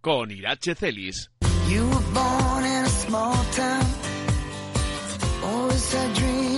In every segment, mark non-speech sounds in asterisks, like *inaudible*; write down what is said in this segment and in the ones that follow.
con Irache Celis. You were born in a small town. Always had dreams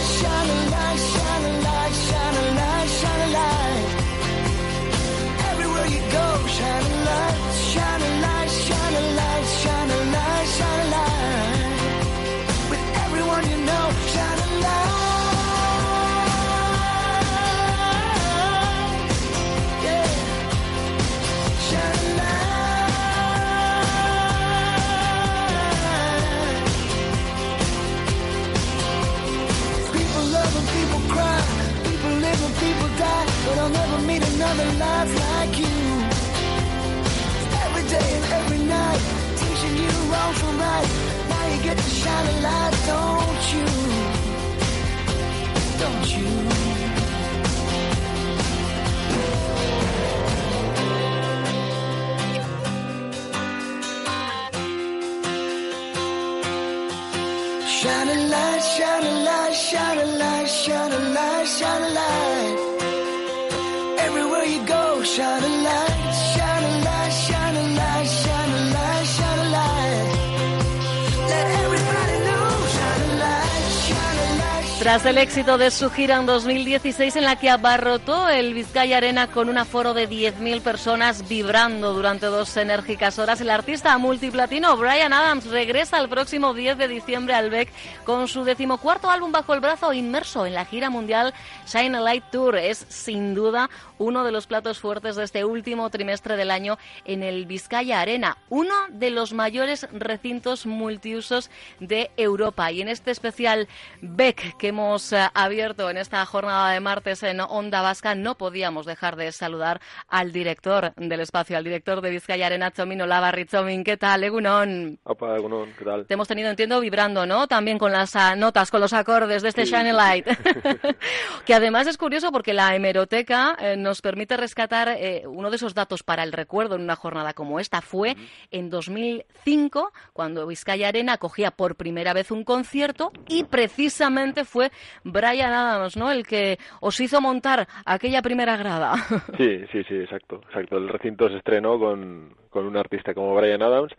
Shine another life like you. Every day and every night, teaching you wrong from right. Now you get to shine a light, don't you? Don't you? Shine a light, shine a light, shine a light, shine a light, shine a light. Everywhere you go, shine a light, Tras el éxito de su gira en 2016 en la que abarrotó el Vizcaya Arena con un aforo de 10.000 personas vibrando durante dos enérgicas horas, el artista multiplatino Brian Adams regresa el próximo 10 de diciembre al BEC con su decimocuarto álbum bajo el brazo inmerso en la gira mundial Shine a Light Tour. Es sin duda uno de los platos fuertes de este último trimestre del año en el Vizcaya Arena, uno de los mayores recintos multiusos de Europa. Y en este especial BEC que hemos eh, abierto en esta jornada de martes en Onda Vasca, no podíamos dejar de saludar al director del espacio, al director de Vizcaya Arena, Chomino Lavarri. Chomin, ¿qué tal, Egunon? Opa, Egunon, ¿qué tal? Te hemos tenido, entiendo, vibrando, ¿no? También con las ah, notas, con los acordes de este Sí, Shine Light. *laughs* que además es curioso porque la hemeroteca eh, nos permite rescatar eh, uno de esos datos para el recuerdo en una jornada como esta. Fue en 2005 cuando Vizcaya Arena acogía por primera vez un concierto y precisamente fue Brian Adams, ¿no? El que os hizo montar aquella primera grada. Sí, sí, sí, exacto, exacto. El recinto se estrenó con, con un artista como Brian Adams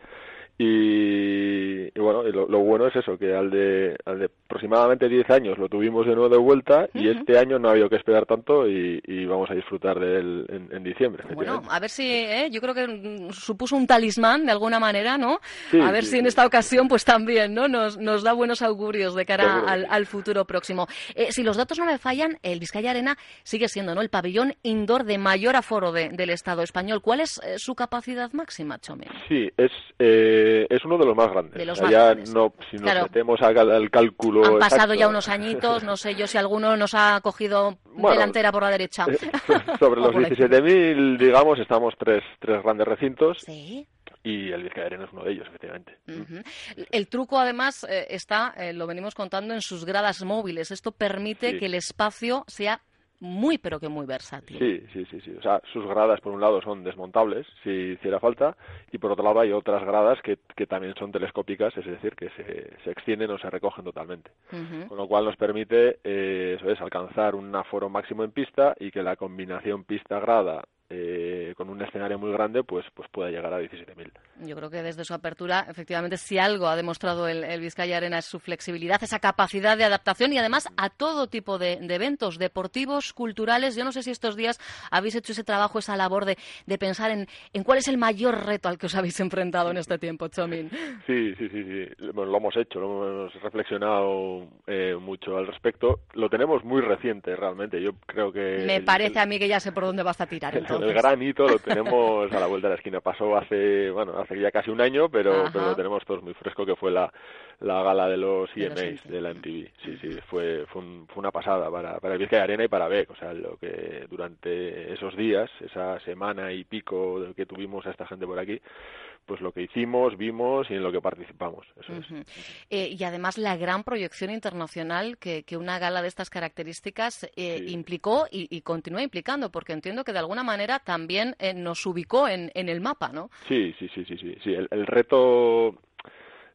y, y bueno, y lo, lo bueno es eso, que al de, al de aproximadamente 10 años lo tuvimos de nuevo de vuelta y este año no ha habido que esperar tanto y, y vamos a disfrutar de él en, en diciembre. Bueno, a ver si, ¿eh? yo creo que supuso un talismán de alguna manera, ¿no? Sí, a ver sí, si en esta ocasión, pues también, ¿no? Nos, nos da buenos augurios de cara al, al futuro próximo. Eh, si los datos no me fallan, el Vizcaya Arena sigue siendo, ¿no? El pabellón indoor de mayor aforo de- del Estado español. ¿Cuál es eh, su capacidad máxima, Chome? Sí, es, eh, Eh, es uno de los más grandes. De los más ya grandes. no, si nos Claro. metemos al cálculo. Han pasado exacto, ya unos añitos, no sé yo si alguno nos ha cogido Bueno, delantera por la derecha. eh, *laughs* sobre *laughs* los por la izquierda. 17.000, digamos, estamos tres, tres grandes recintos Sí. y el Vizcaya Arena es uno de ellos, efectivamente. Ujú. El truco, además, eh, está, eh, lo venimos contando, en sus gradas móviles. Esto permite Sí. que el espacio sea muy, pero que muy versátil. Sí, sí, sí, sí. O sea, sus gradas, por un lado, son desmontables, si hiciera falta, y por otro lado hay otras gradas que, que también son telescópicas, es decir, que se, se extienden o se recogen totalmente. Con lo cual nos permite, eh, eso es, alcanzar un aforo máximo en pista y que la combinación pista-grada eh, con un escenario muy grande, pues, pues pueda llegar a 17.000. Yo creo que desde su apertura, efectivamente, si algo ha demostrado el, el Vizcaya Arena es su flexibilidad, esa capacidad de adaptación y además a todo tipo de, de eventos deportivos, culturales. Yo no sé si estos días habéis hecho ese trabajo, esa labor de, de pensar en, en cuál es el mayor reto al que os habéis enfrentado en este tiempo, Chomin. Sí, sí, sí, sí. Bueno, lo hemos hecho, lo hemos reflexionado eh, mucho al respecto. Lo tenemos muy reciente, realmente. Yo creo que... Me el- parece el- a mí que ya sé por dónde vas a tirar. Entonces. el gran hito lo tenemos a la vuelta de la esquina. Pasó hace, bueno, hace ya casi un año, pero, Ajá. pero lo tenemos todos muy fresco, que fue la, la gala de los EMAs MTV. de la MTV. Sí, sí, fue, fue, un- fue una pasada para, para el Vizcaya Arena y para Beck. O sea, lo que durante esos días, esa semana y pico que tuvimos a esta gente por aquí, pues lo que hicimos, vimos y en lo que participamos. Eso es. Eh, y además la gran proyección internacional que, que una gala de estas características eh, Sí. implicó y, y continúa implicando, porque entiendo que de alguna manera también eh, nos ubicó en, en el mapa, ¿no? Sí, sí, sí, sí, sí. sí. El, el reto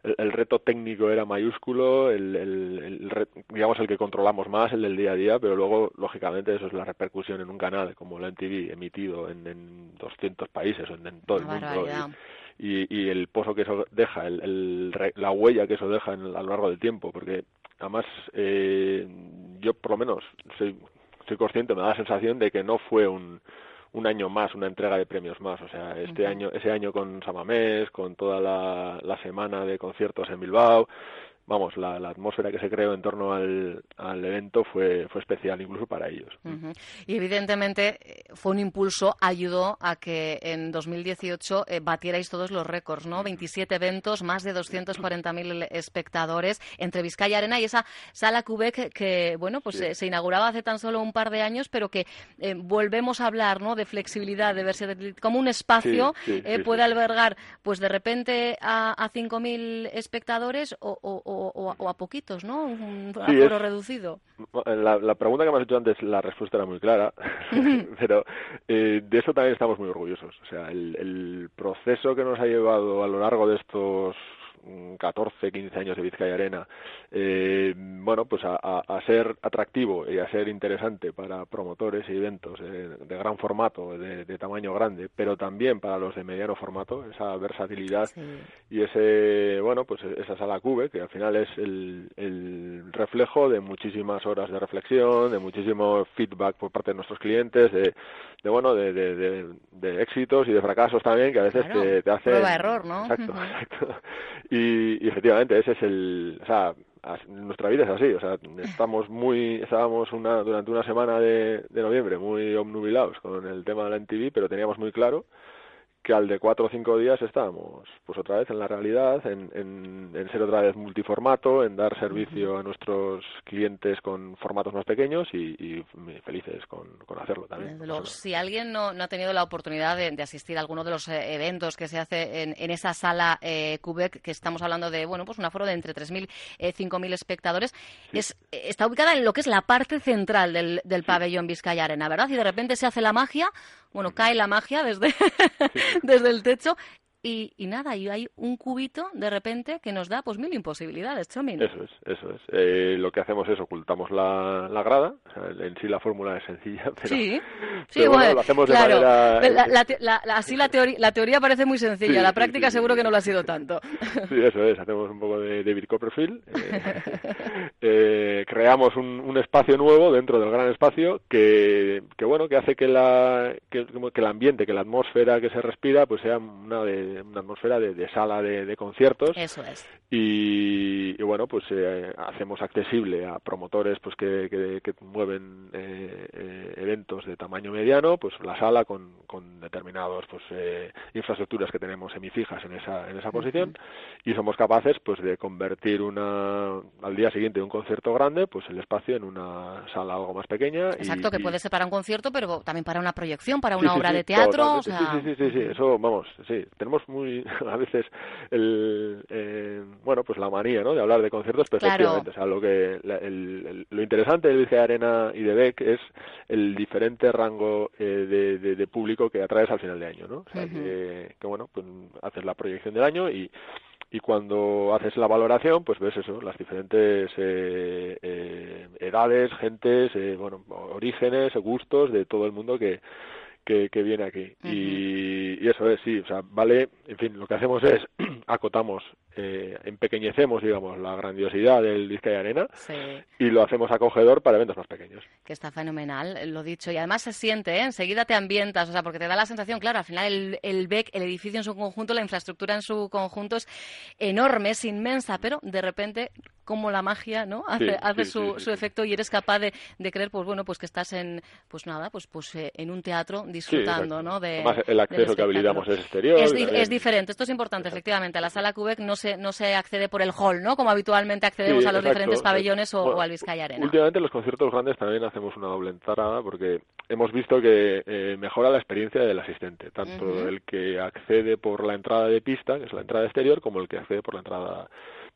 el, el reto técnico era mayúsculo, el, el, digamos el que controlamos más, el del día a día, pero luego, lógicamente, eso es la repercusión en un canal como la MTV, emitido en, en 200 países, en, en todo Una el mundo. Y, y, el pozo que eso deja, el, la huella que eso deja en- a lo largo del tiempo, porque además eh, yo por lo menos soy, soy consciente, me da la sensación de que no fue un un año más, una entrega de premios más. O sea, este año, ese año con Samamés, con toda la, la semana de conciertos en Bilbao, vamos, la, la atmósfera que se creó en torno al, al evento fue, fue especial incluso para ellos. Y evidentemente eh, fue un impulso, ayudó a que en 2018 eh, batierais todos los récords, ¿no? 27 eventos, más de 240.000 espectadores entre Vizcaya Arena y esa sala Quebec que, bueno, pues Sí. eh, se inauguraba hace tan solo un par de años, pero que eh, volvemos a hablar, ¿no? De flexibilidad, de versatilidad, como un espacio Sí, sí, eh, puede albergar, pues de repente a, a 5.000 espectadores o, o- o- o a- o a poquitos, ¿no? Un Sí, es- reducido. La, la pregunta que me has hecho antes, la respuesta era muy clara, *laughs* pero eh, de eso también estamos muy orgullosos. O sea, el, el proceso que nos ha llevado a lo largo de estos 14, 15 años de Vizcaya Arena, eh, bueno, pues a, a- a ser atractivo y a ser interesante para promotores y eventos eh, de gran formato, de, de tamaño grande, pero también para los de mediano formato, esa versatilidad Sí. y ese bueno pues esa sala cube que al final es el, el reflejo de muchísimas horas de reflexión de muchísimo feedback por parte de nuestros clientes de, de bueno de, de, de- de éxitos y de fracasos también que a veces Claro, te, te hacen prueba-error, ¿no? exacto exacto y, y efectivamente ese es el o sea nuestra vida es así, o sea, estamos muy, estábamos una, durante una semana de, de noviembre muy obnubilados con el tema de la MTV, pero teníamos muy claro que al de cuatro o cinco días estábamos pues otra vez en la realidad, en, en, en ser otra vez multiformato, en dar servicio a nuestros clientes con formatos más pequeños y, y felices con, con hacerlo también. No si alguien no, no ha tenido la oportunidad de, de asistir a alguno de los eh, eventos que se hace en, en esa sala eh, Quebec, que estamos hablando de bueno pues un aforo de entre 3.000 y 5.000 espectadores, es, eh, está ubicada en lo que es la parte central del, del pabellón Vizcaya Arena, ¿verdad? Y de repente se hace la magia, bueno, cae la magia desde, *laughs* desde el techo. Y, y nada, y hay un cubito de repente que nos da pues mil imposibilidades, Chomin. Eso es, eso es. Eh, lo que hacemos es ocultamos la, la grada. O sea, en sí la fórmula es sencilla, *laughs* pero, Sí, sí, pero bueno, bueno, lo hacemos de claro. manera... La- la te- la- la- así la, teoría la teoría parece muy sencilla, Sí, la sí, práctica sí, sí, seguro sí. que no lo ha sido tanto. *laughs* Sí, eso es. Hacemos un poco de David Copperfield. Eh, *laughs* eh, creamos un, un, espacio nuevo dentro del gran espacio que, que bueno que hace que la que, que, el ambiente que la atmósfera que se respira pues sea una de una atmósfera de, de sala de, de, conciertos. Eso es. Y, y bueno pues eh, hacemos accesible a promotores pues que, que mueven eh, eh, eventos de tamaño mediano pues la sala con, con determinados pues eh, infraestructuras que tenemos semifijas en esa en esa posición. Uh -huh. y somos capaces pues de convertir una al día siguiente de un concierto grande pues el espacio en una sala algo más pequeña exacto y, que y... puede ser para un concierto pero también para una proyección para una sí, obra sí, de teatro o sea... sí, sí sí sí eso vamos sí tenemos muy *laughs* a veces el eh, bueno pues la manía no de hablar de conciertos pero claro. efectivamente o sea lo que la, el, el, lo interesante del Arena y de Beck es el diferente rango eh, de, de, de, público que atraes al final de año no o sea, uh -huh. que, que bueno pues haces la proyección del año y y cuando haces la valoración pues ves eso las diferentes eh, eh, edades gentes eh, bueno orígenes gustos de todo el mundo que que, que viene aquí uh -huh. y, y, eso es sí o sea vale en fin lo que hacemos es *clears throat* acotamos eh, empequeñecemos digamos la grandiosidad del Vizcaya Arena sí. y lo hacemos acogedor para eventos más pequeños. Que está fenomenal lo dicho. Y además se siente ¿eh? enseguida te ambientas o sea porque te da la sensación claro al final el, el BEC el edificio en su conjunto la infraestructura en su conjunto es enorme es inmensa pero de repente como la magia no hace, sí, hace sí, su, efecto y eres capaz de, de, creer pues bueno pues que estás en pues nada pues pues eh, en un teatro disfrutando no de Además, el acceso que habilitamos es exterior es, di es, diferente esto es importante efectivamente. La sala Quebec no se no se accede por el hall no como habitualmente accedemos sí, a los exacto. diferentes pabellones o, bueno, o, al Vizcaya Arena últimamente los conciertos grandes también hacemos una doble entrada porque hemos visto que eh, mejora la experiencia del asistente tanto uh -huh. el que accede por la entrada de pista que es la entrada exterior como el que accede por la entrada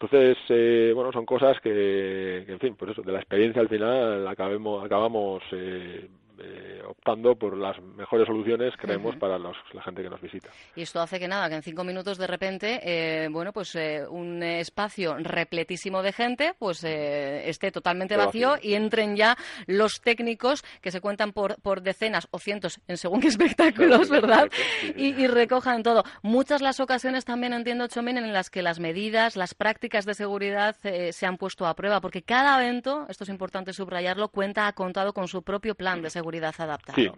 entonces, eh, bueno, son cosas que, que, en fin, pues eso, de la experiencia al final acabemos, acabamos eh, eh, optando por las mejores soluciones, creemos, uh -huh. para los, la gente que nos visita. Y esto hace que nada, que en cinco minutos de repente, eh, bueno, pues eh, un espacio repletísimo de gente, pues eh, esté totalmente vacío, vacío, y entren ya los técnicos que se cuentan por, por decenas o cientos en según qué *laughs* espectáculos, claro, ¿verdad? Sí, sí. Y, y, recojan todo. Muchas las ocasiones también entiendo, Chomin, en las que las medidas, las prácticas de seguridad se han puesto a prueba, porque cada evento, esto es importante subrayarlo, cuenta, ha contado con su propio plan de seguridad seguridad adaptado. Sí.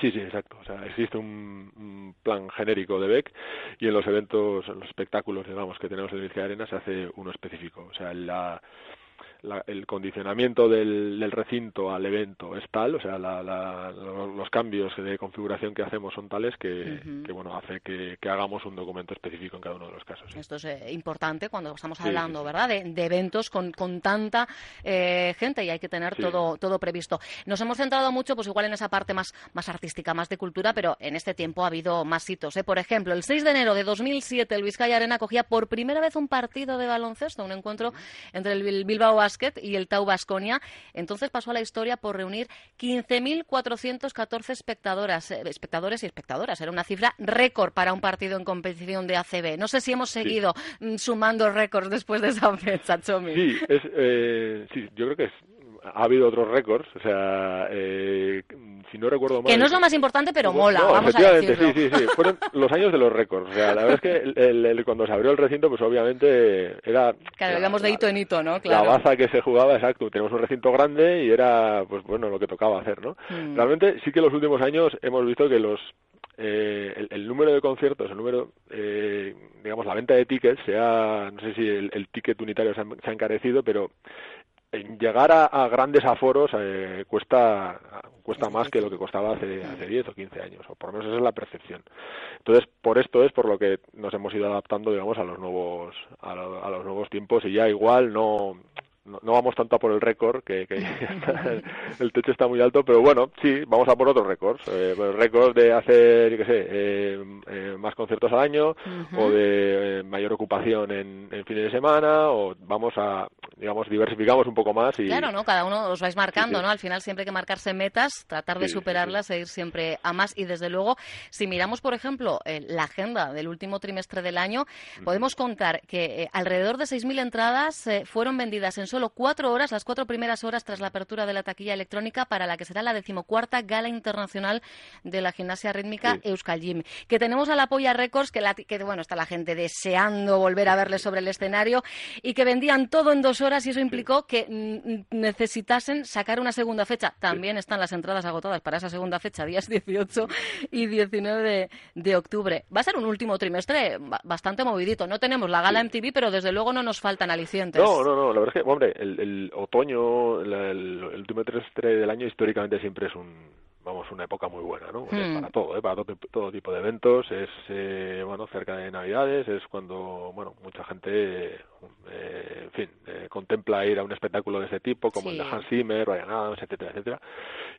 Sí, sí, exacto. O sea, existe un, un, plan genérico de BEC y en los eventos, en los espectáculos, digamos, que tenemos en Vizcaya Arena se hace uno específico. O sea, la, la, el condicionamiento del, del, recinto al evento es tal, o sea, la, la, los cambios de configuración que hacemos son tales que, uh -huh. que bueno, hace que, que, hagamos un documento específico en cada uno de los casos. ¿sí? Esto es eh, importante cuando estamos hablando, sí, sí, ¿verdad?, de, de, eventos con, con tanta eh, gente y hay que tener todo, todo previsto. Nos hemos centrado mucho, pues igual en esa parte más, más artística, más de cultura, pero en este tiempo ha habido más hitos. ¿eh? Por ejemplo, el 6 de enero de 2007 el Vizcaya Arena cogía por primera vez un partido de baloncesto, un encuentro entre el Bilbao Basket y el Tau Basconia. Entonces pasó a la historia por reunir 15.414 espectadoras, eh, espectadores y espectadoras. Era una cifra récord para un partido en competición de ACB. No sé si hemos seguido sí. sumando récords después de esa fecha, Chomi. Sí, es, eh, sí, yo creo que es ha habido otros récords, o sea, eh, si no recuerdo mal... Que no es lo más importante, pero mola, no, vamos a decirlo. Sí, sí, sí, fueron *laughs* los años de los récords, o sea, la verdad es que el, el, el, cuando se abrió el recinto, pues obviamente era... Claro, íbamos de hito en hito, ¿no? Claro. La baza que se jugaba, exacto, tenemos un recinto grande y era, pues bueno, lo que tocaba hacer, ¿no? Mm. Realmente sí que en los últimos años hemos visto que los eh, el, el, número de conciertos, el número, eh, digamos, la venta de tickets, sea, no sé si el, el ticket unitario se ha, se ha, encarecido, pero llegar a, a grandes aforos eh, cuesta cuesta más que lo que costaba hace, hace 10 o 15 años, o por lo menos esa es la percepción. Entonces, por esto es por lo que nos hemos ido adaptando, digamos, a los nuevos a, lo, a los nuevos tiempos y ya igual no no, no, vamos tanto a por el récord, que, que *laughs* el, el, techo está muy alto, pero bueno, sí, vamos a por otros récords. Eh, el récord de hacer, yo qué sé, eh, eh, más conciertos al año, uh -huh. o de eh, mayor ocupación en, en, fines de semana, o vamos a, digamos, diversificamos un poco más. Y... Claro, ¿no? Cada uno os vais marcando, sí, sí. ¿no? Al final siempre hay que marcarse metas, tratar de sí, superarlas e ir siempre a más. Y desde luego, si miramos, por ejemplo, eh, la agenda del último trimestre del año, podemos contar que eh, alrededor de 6.000 entradas fueron vendidas en solo cuatro horas, las cuatro primeras horas tras la apertura de la taquilla electrónica para la que será la decimocuarta Gala Internacional de la Gimnasia Rítmica. Euskal Gym. Que tenemos a la Polla Records, que, la, que bueno, está la gente deseando volver a verle sobre el escenario y que vendían todo en dos horas horas y eso implicó que necesitasen sacar una segunda fecha. También están las entradas agotadas para esa segunda fecha, días 18 y 19 de, de octubre. Va a ser un último trimestre ba- bastante movidito. No tenemos la gala MTV, pero desde luego no nos faltan alicientes. No, no, no, la verdad es que, hombre, el, el otoño, la- el, el último trimestre del año históricamente siempre es un, vamos, una época muy buena, ¿no? Es Hmm. para todo, ¿eh? para todo, todo tipo de eventos, es, eh, bueno, cerca de Navidades, es cuando, bueno, mucha gente, eh, en fin, eh, contempla ir a un espectáculo de ese tipo, como el de. Hans Zimmer, Ryan Adams, etcétera, etcétera.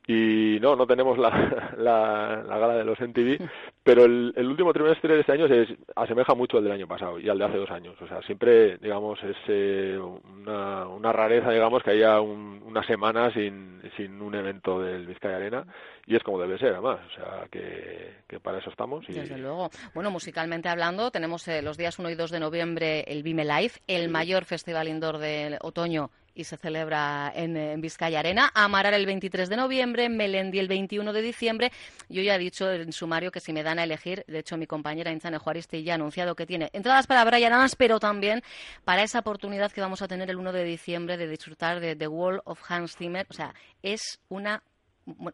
Y no, no tenemos la, *laughs* la, la gala de los MTV, *laughs* pero el, el último trimestre de este año se asemeja mucho al del año pasado y al de hace dos años. O sea, siempre, digamos, es eh, una, una rareza, digamos, que haya un- una semana sin, sin un evento del Vizcaya Arena y es como debe ser, además. O sea, que, que para eso estamos. Y, Desde luego. Bueno, musicalmente hablando, tenemos eh, los días 1 y 2 de noviembre el Vime Live, el mayor festival indoor del otoño y se celebra en, en Vizcaya Arena. Amarar el 23 de noviembre, Melendi el 21 de diciembre. Yo ya he dicho en sumario que si me dan a elegir, de hecho mi compañera Inchane Juaristi ya ha anunciado que tiene entradas para Brian Adams, pero también para esa oportunidad que vamos a tener el 1 de diciembre de disfrutar de The Wall of Hans Zimmer. O sea, es una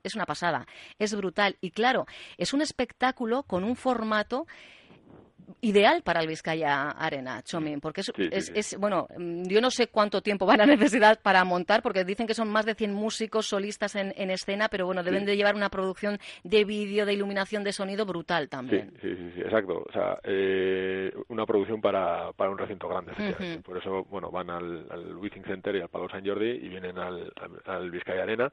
es una pasada, es brutal y claro, es un espectáculo con un formato ideal para el Vizcaya Arena, Chomin, porque es, Sí, es- sí. es- bueno, mm, yo no sé cuánto tiempo van a *laughs* necesitar para montar, porque dicen que son más de 100 músicos solistas en, en escena, pero bueno, deben de llevar una producción de vídeo, de iluminación, de sonido brutal también. sí, sí, sí, exacto. O sea, eh, una producción para, para un recinto grande, efectivamente. Por eso, bueno, van al, al Center y al Palo San Jordi y vienen al, al, al Vizcaya Arena.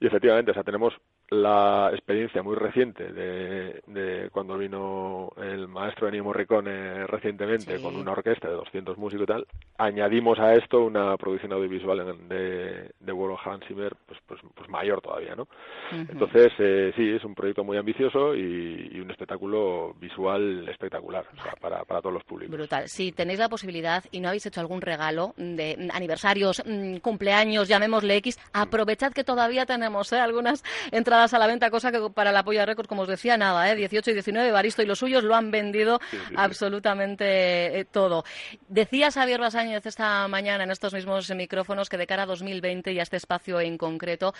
Y efectivamente, o sea, tenemos la experiencia muy reciente de, de cuando vino el maestro Ennio Morricone recientemente Sí. con una orquesta de 200 músicos y tal. Añadimos a esto una producción audiovisual de, de World of Hans Zimmer, pues, pues, pues mayor todavía, ¿no? Ujú. Entonces, eh, sí, es un proyecto muy ambicioso y, y un espectáculo visual espectacular o sea, para, para todos los públicos. Brutal. Si tenéis la posibilidad y no habéis hecho algún regalo de mm, aniversarios, mm, cumpleaños, llamémosle X, aprovechad que todavía tenemos ¿eh? algunas entradas a la venta, cosa que para la Polla Records, como os decía, nada, ¿eh? 18 y 19, Baristo y los suyos lo han vendido Sí, sí, sí. absolutamente eh, todo. Decía Xavier Basáñez esta mañana en estos mismos micrófonos que de cara a 2020 y a este espacio en concreto,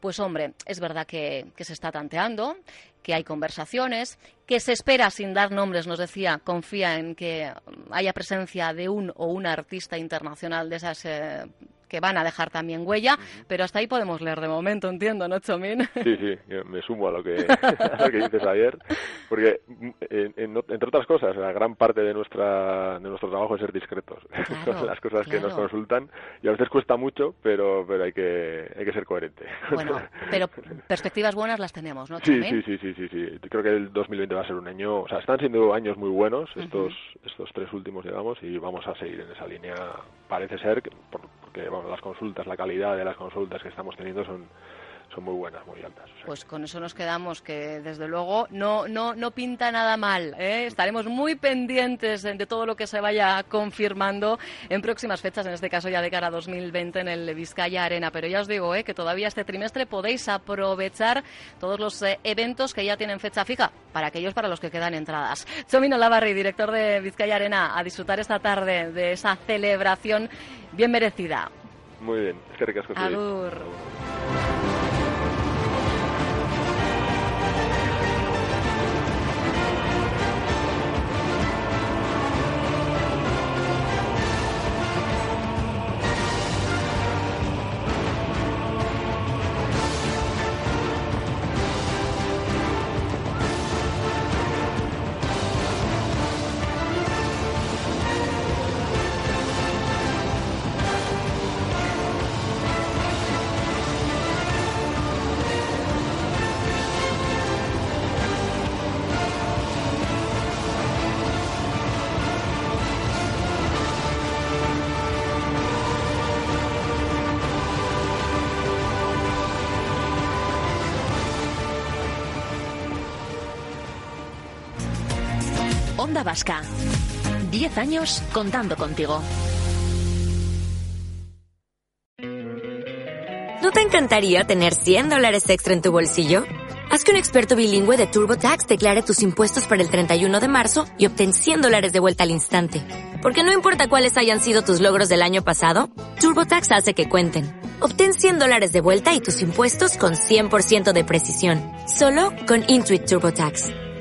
pues hombre, es verdad que, que se está tanteando, que hay conversaciones, que se espera, sin dar nombres, nos decía, confía en que haya presencia de un o una artista internacional de esas eh, que van a dejar también huella, pero hasta ahí podemos leer de momento, entiendo, ¿no, Chomín? Sí, sí, me sumo a lo que, *laughs* a lo que dices ayer, porque en- en- entre otras cosas, la gran parte de nuestra de nuestro trabajo es ser discretos *laughs* Claro, con las cosas que nos claro. consultan y a veces cuesta mucho, pero pero hay que hay que ser coherente. Bueno, *laughs* pero perspectivas buenas las tenemos, ¿no, Chomín? sí, sí, sí, sí, sí. Creo que el 2020 va a ser un año, o sea, están siendo años muy buenos estos estos tres últimos, digamos, y vamos a seguir en esa línea. Parece ser que por- porque bueno, las consultas, la calidad de las consultas que estamos teniendo son son muy buenas, muy altas. o sea Pues con eso nos quedamos, que desde luego no, no, no pinta nada mal. ¿eh? Estaremos muy pendientes de, todo lo que se vaya confirmando en próximas fechas, en este caso ya de cara a 2020 en el Vizcaya Arena. Pero ya os digo ¿eh? que todavía este trimestre podéis aprovechar todos los eh, eventos que ya tienen fecha fija, para aquellos para los que quedan entradas. Chomino Lavarri, director de Vizcaya Arena, a disfrutar esta tarde de esa celebración bien merecida. Muy bien, es que ricasco. Agur. Onda Vasca. 10 años contando contigo. ¿No te encantaría tener 100 dólares extra en tu bolsillo? Haz que un experto bilingüe de TurboTax declare tus impuestos para el 31 de marzo y obtén 100 dólares de vuelta al instante. Porque no importa cuáles hayan sido tus logros del año pasado, TurboTax hace que cuenten. Obtén 100 dólares de vuelta y tus impuestos con 100% de precisión. Solo con Intuit TurboTax.